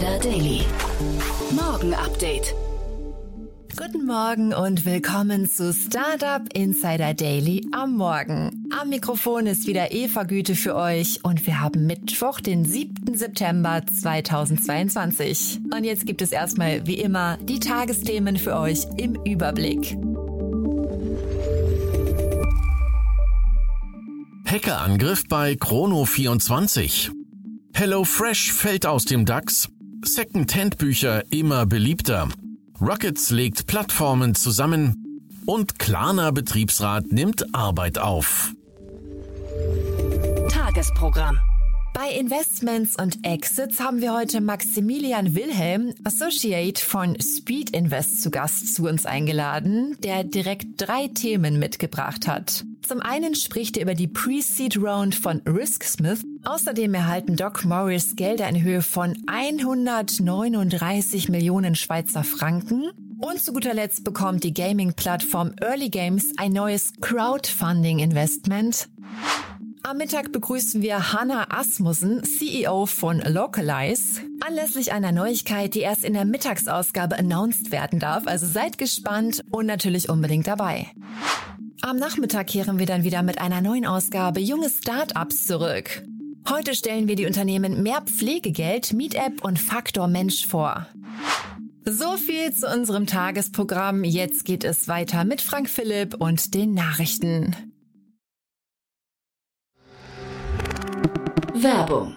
Insider Daily. Morgen Update. Guten Morgen und willkommen zu Startup Insider Daily am Morgen. Am Mikrofon ist wieder Eva Güte für euch und wir haben Mittwoch, den 7. September 2022. Und jetzt gibt es erstmal wie immer die Tagesthemen für euch im Überblick. Hackerangriff bei Chrono24. HelloFresh fällt aus dem DAX. Second-Hand-Bücher immer beliebter. Rockets legt Plattformen zusammen. Und Klarna Betriebsrat nimmt Arbeit auf. Tagesprogramm. Bei Investments und Exits haben wir heute Maximilian Wilhelm, Associate von Speed Invest zu Gast zu uns eingeladen, der direkt drei Themen mitgebracht hat. Zum einen spricht er über die Pre-Seed Round von RiskSmith. Außerdem erhalten Doc Morris Gelder in Höhe von 139 Millionen Schweizer Franken. Und zu guter Letzt bekommt die Gaming-Plattform Early Games ein neues Crowdfunding-Investment. Am Mittag begrüßen wir Hanna Asmussen, CEO von Localize, anlässlich einer Neuigkeit, die erst in der Mittagsausgabe announced werden darf. Also seid gespannt und natürlich unbedingt dabei. Am Nachmittag kehren wir dann wieder mit einer neuen Ausgabe Junge Startups zurück. Heute stellen wir die Unternehmen Mehr Pflegegeld, Meetup und Faktor Mensch vor. So viel zu unserem Tagesprogramm. Jetzt geht es weiter mit Frank Philipp und den Nachrichten. Werbung.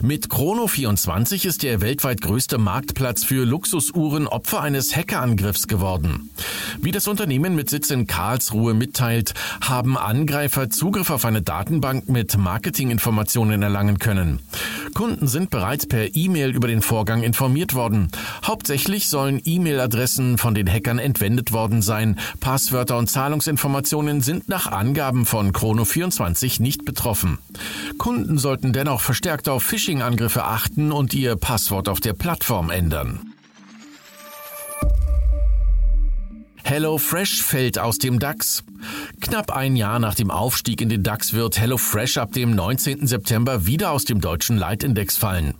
Mit Chrono24 ist der weltweit größte Marktplatz für Luxusuhren Opfer eines Hackerangriffs geworden. Wie das Unternehmen mit Sitz in Karlsruhe mitteilt, haben Angreifer Zugriff auf eine Datenbank mit Marketinginformationen erlangen können. Kunden sind bereits per E-Mail über den Vorgang informiert worden. Hauptsächlich sollen E-Mail-Adressen von den Hackern entwendet worden sein. Passwörter und Zahlungsinformationen sind nach Angaben von Chrono24 nicht betroffen. Kunden sollten dennoch verstärkt auf Phishing-Angriffe achten und ihr Passwort auf der Plattform ändern. HelloFresh fällt aus dem DAX. Knapp ein Jahr nach dem Aufstieg in den DAX wird HelloFresh ab dem 19. September wieder aus dem deutschen Leitindex fallen.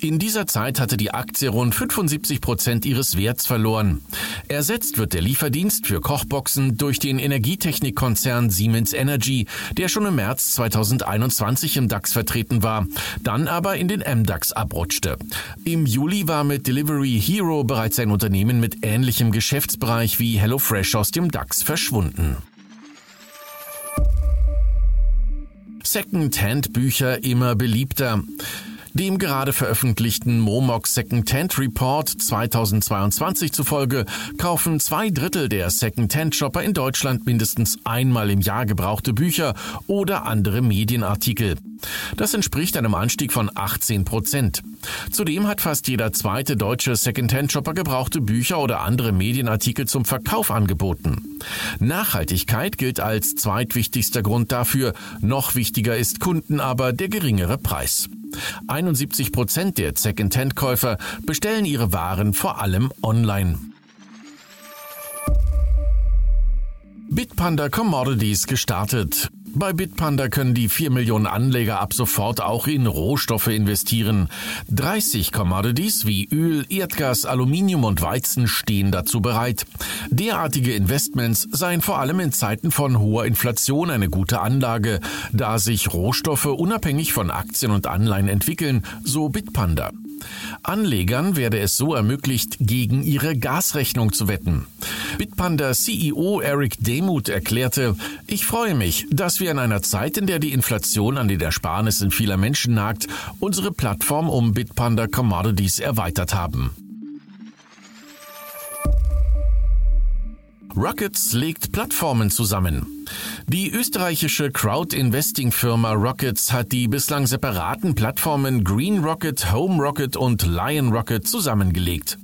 In dieser Zeit hatte die Aktie rund 75 Prozent ihres Werts verloren. Ersetzt wird der Lieferdienst für Kochboxen durch den Energietechnikkonzern Siemens Energy, der schon im März 2021 im DAX vertreten war, dann aber in den MDAX abrutschte. Im Juli war mit Delivery Hero bereits ein Unternehmen mit ähnlichem Geschäftsbereich wie HelloFresh aus dem DAX verschwunden. Second-Hand-Bücher immer beliebter. Dem gerade veröffentlichten Momox Second-Hand Report 2022 zufolge kaufen zwei Drittel der Second-Hand-Shopper in Deutschland mindestens einmal im Jahr gebrauchte Bücher oder andere Medienartikel. Das entspricht einem Anstieg von 18 Prozent. Zudem hat fast jeder zweite deutsche Second-Hand-Shopper gebrauchte Bücher oder andere Medienartikel zum Verkauf angeboten. Nachhaltigkeit gilt als zweitwichtigster Grund dafür. Noch wichtiger ist Kunden aber der geringere Preis. 71 Prozent der Second-Hand-Käufer bestellen ihre Waren vor allem online. Bitpanda Commodities gestartet. Bei Bitpanda können die 4 Millionen Anleger ab sofort auch in Rohstoffe investieren. 30 Commodities wie Öl, Erdgas, Aluminium und Weizen stehen dazu bereit. Derartige Investments seien vor allem in Zeiten von hoher Inflation eine gute Anlage, da sich Rohstoffe unabhängig von Aktien und Anleihen entwickeln, so Bitpanda. Anlegern werde es so ermöglicht, gegen ihre Gasrechnung zu wetten. Bitpanda CEO Eric Demuth erklärte, ich freue mich, dass wir in einer Zeit, in der die Inflation an den Ersparnissen vieler Menschen nagt, unsere Plattform um Bitpanda Commodities erweitert haben. Rockets legt Plattformen zusammen. Die österreichische Crowd-Investing-Firma Rockets hat die bislang separaten Plattformen Green Rocket, Home Rocket und Lion Rocket zusammengelegt.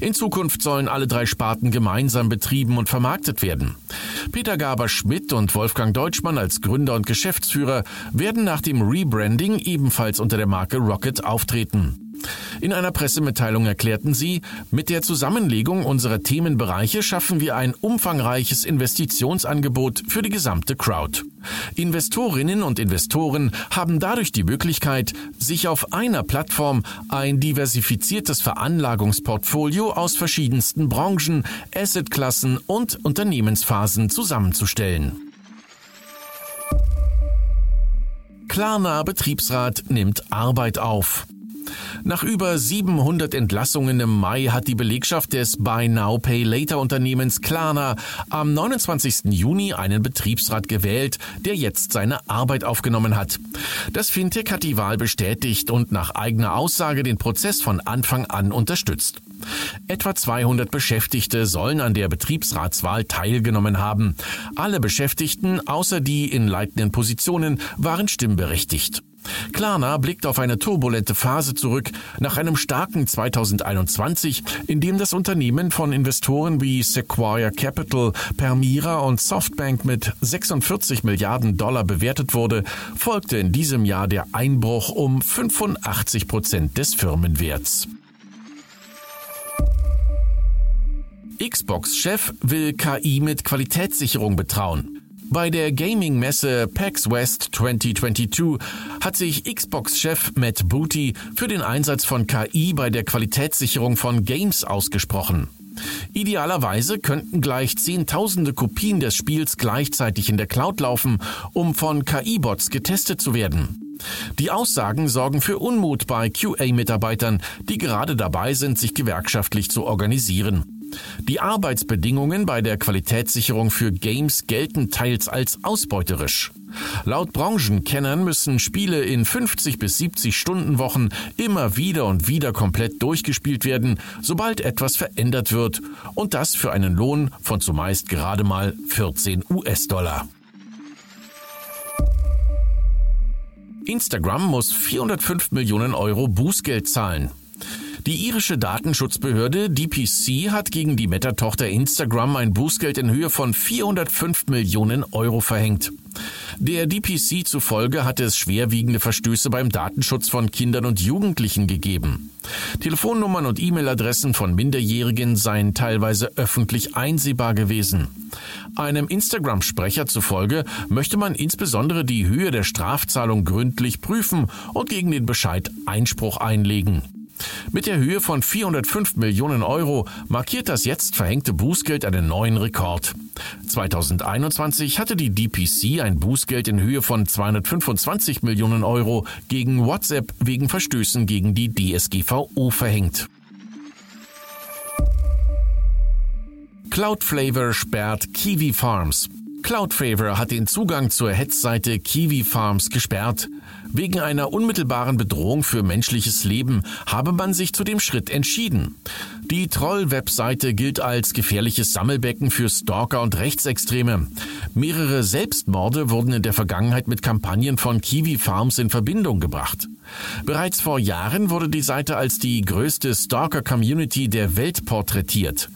In Zukunft sollen alle drei Sparten gemeinsam betrieben und vermarktet werden. Peter Gaber-Schmidt und Wolfgang Deutschmann als Gründer und Geschäftsführer werden nach dem Rebranding ebenfalls unter der Marke Rocket auftreten. In einer Pressemitteilung erklärten sie, mit der Zusammenlegung unserer Themenbereiche schaffen wir ein umfangreiches Investitionsangebot für die gesamte Crowd. Investorinnen und Investoren haben dadurch die Möglichkeit, sich auf einer Plattform ein diversifiziertes Veranlagungsportfolio aus verschiedensten Branchen, Assetklassen und Unternehmensphasen zusammenzustellen. Klarna Betriebsrat nimmt Arbeit auf. Nach über 700 Entlassungen im Mai hat die Belegschaft des Buy Now Pay Later Unternehmens Klarna am 29. Juni einen Betriebsrat gewählt, der jetzt seine Arbeit aufgenommen hat. Das Fintech hat die Wahl bestätigt und nach eigener Aussage den Prozess von Anfang an unterstützt. Etwa 200 Beschäftigte sollen an der Betriebsratswahl teilgenommen haben. Alle Beschäftigten, außer die in leitenden Positionen, waren stimmberechtigt. Klarna blickt auf eine turbulente Phase zurück nach einem starken 2021, in dem das Unternehmen von Investoren wie Sequoia Capital, Permira und Softbank mit 46 Milliarden Dollar bewertet wurde, folgte in diesem Jahr der Einbruch um 85 Prozent des Firmenwerts. Xbox-Chef will KI mit Qualitätssicherung betrauen. Bei der Gaming-Messe PAX West 2022 hat sich Xbox-Chef Matt Booty für den Einsatz von KI bei der Qualitätssicherung von Games ausgesprochen. Idealerweise könnten gleich Zehntausende Kopien des Spiels gleichzeitig in der Cloud laufen, um von KI-Bots getestet zu werden. Die Aussagen sorgen für Unmut bei QA-Mitarbeitern, die gerade dabei sind, sich gewerkschaftlich zu organisieren. Die Arbeitsbedingungen bei der Qualitätssicherung für Games gelten teils als ausbeuterisch. Laut Branchenkennern müssen Spiele in 50 bis 70 Stunden Wochen immer wieder und wieder komplett durchgespielt werden, sobald etwas verändert wird, und das für einen Lohn von zumeist gerade mal 14 US-Dollar. Instagram muss 405 Millionen Euro Bußgeld zahlen. Die irische Datenschutzbehörde DPC hat gegen die Meta-Tochter Instagram ein Bußgeld in Höhe von 405 Millionen Euro verhängt. Der DPC zufolge hatte es schwerwiegende Verstöße beim Datenschutz von Kindern und Jugendlichen gegeben. Telefonnummern und E-Mail-Adressen von Minderjährigen seien teilweise öffentlich einsehbar gewesen. Einem Instagram-Sprecher zufolge möchte man insbesondere die Höhe der Strafzahlung gründlich prüfen und gegen den Bescheid Einspruch einlegen. Mit der Höhe von 405 Millionen Euro markiert das jetzt verhängte Bußgeld einen neuen Rekord. 2021 hatte die DPC ein Bußgeld in Höhe von 225 Millionen Euro gegen WhatsApp wegen Verstößen gegen die DSGVO verhängt. Cloudflavor sperrt Kiwi Farms. Cloudflavor hat den Zugang zur Hetzseite Kiwi Farms gesperrt. Wegen einer unmittelbaren Bedrohung für menschliches Leben habe man sich zu dem Schritt entschieden. Die Troll-Webseite gilt als gefährliches Sammelbecken für Stalker und Rechtsextreme. Mehrere Selbstmorde wurden in der Vergangenheit mit Kampagnen von Kiwi Farms in Verbindung gebracht. Bereits vor Jahren wurde die Seite als die größte Stalker-Community der Welt porträtiert.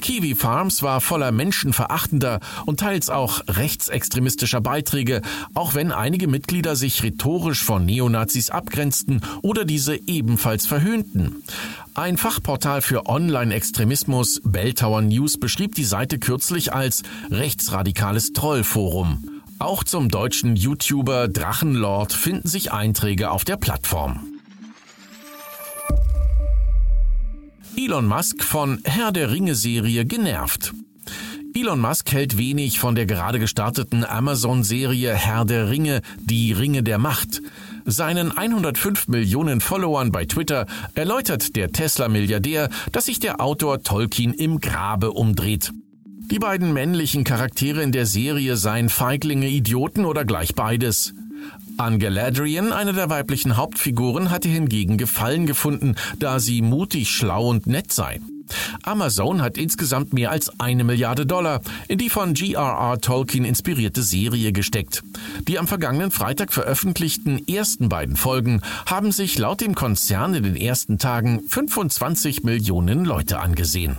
Kiwi Farms war voller menschenverachtender und teils auch rechtsextremistischer Beiträge, auch wenn einige Mitglieder sich rhetorisch von Neonazis abgrenzten oder diese ebenfalls verhöhnten. Ein Fachportal für Online-Extremismus, Belltower News, beschrieb die Seite kürzlich als rechtsradikales Trollforum. Auch zum deutschen YouTuber Drachenlord finden sich Einträge auf der Plattform. Elon Musk von Herr der Ringe Serie genervt. Elon Musk hält wenig von der gerade gestarteten Amazon-Serie Herr der Ringe, die Ringe der Macht. Seinen 105 Millionen Followern bei Twitter erläutert der Tesla-Milliardär, dass sich der Autor Tolkien im Grabe umdreht. Die beiden männlichen Charaktere in der Serie seien Feiglinge, Idioten oder gleich beides. An Galadriel, eine der weiblichen Hauptfiguren, hatte hingegen Gefallen gefunden, da sie mutig, schlau und nett sei. Amazon hat insgesamt mehr als eine Milliarde Dollar in die von G.R.R. Tolkien inspirierte Serie gesteckt. Die am vergangenen Freitag veröffentlichten ersten beiden Folgen haben sich laut dem Konzern in den ersten Tagen 25 Millionen Leute angesehen.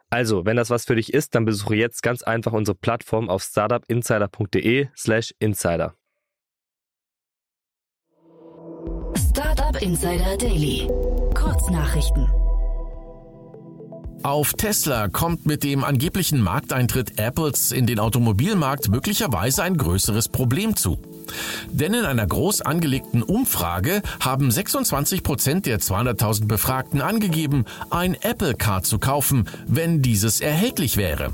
Also, wenn das was für dich ist, dann besuche jetzt ganz einfach unsere Plattform auf startupinsider.de/slash insider. Startup Insider Daily. Kurznachrichten. Auf Tesla kommt mit dem angeblichen Markteintritt Apples in den Automobilmarkt möglicherweise ein größeres Problem zu. Denn in einer groß angelegten Umfrage haben 26 Prozent der 200.000 Befragten angegeben, ein Apple Car zu kaufen, wenn dieses erhältlich wäre.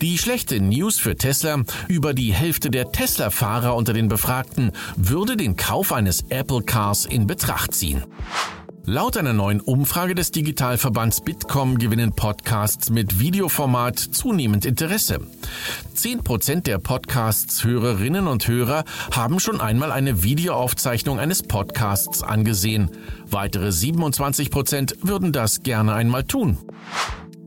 Die schlechte News für Tesla, über die Hälfte der Tesla-Fahrer unter den Befragten würde den Kauf eines Apple Cars in Betracht ziehen. Laut einer neuen Umfrage des Digitalverbands Bitkom gewinnen Podcasts mit Videoformat zunehmend Interesse. Zehn Prozent der Podcasts-Hörerinnen und Hörer haben schon einmal eine Videoaufzeichnung eines Podcasts angesehen. Weitere 27 Prozent würden das gerne einmal tun.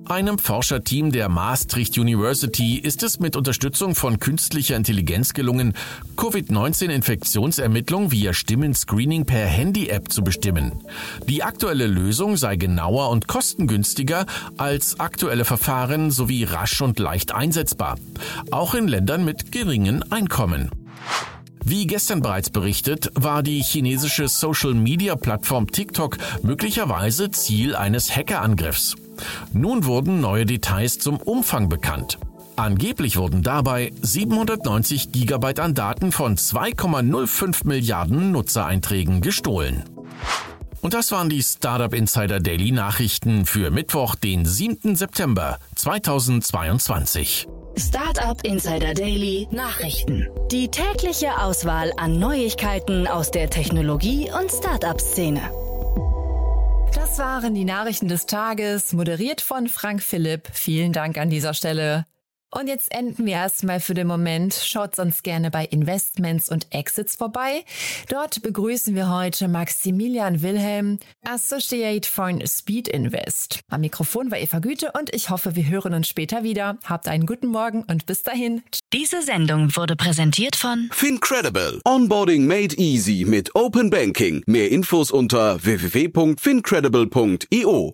Einem Forscherteam der Maastricht University ist es mit Unterstützung von künstlicher Intelligenz gelungen, Covid-19-Infektionsermittlung via Stimmenscreening per Handy-App zu bestimmen. Die aktuelle Lösung sei genauer und kostengünstiger als aktuelle Verfahren sowie rasch und leicht einsetzbar, auch in Ländern mit geringen Einkommen. Wie gestern bereits berichtet, war die chinesische Social-Media-Plattform TikTok möglicherweise Ziel eines Hackerangriffs. Nun wurden neue Details zum Umfang bekannt. Angeblich wurden dabei 790 Gigabyte an Daten von 2,05 Milliarden Nutzereinträgen gestohlen. Und das waren die Startup Insider Daily Nachrichten für Mittwoch, den 7. September 2022. Startup Insider Daily Nachrichten. Die tägliche Auswahl an Neuigkeiten aus der Technologie- und Startup-Szene. Das waren die Nachrichten des Tages, moderiert von Frank Philipp. Vielen Dank an dieser Stelle. Und jetzt enden wir erstmal für den Moment. Schaut sonst gerne bei Investments und Exits vorbei. Dort begrüßen wir heute Maximilian Wilhelm, Associate von Speed Invest. Am Mikrofon war Eva Güte und ich hoffe, wir hören uns später wieder. Habt einen guten Morgen und bis dahin. Diese Sendung wurde präsentiert von Fincredible. Onboarding made easy mit Open Banking. Mehr Infos unter www.fincredible.io.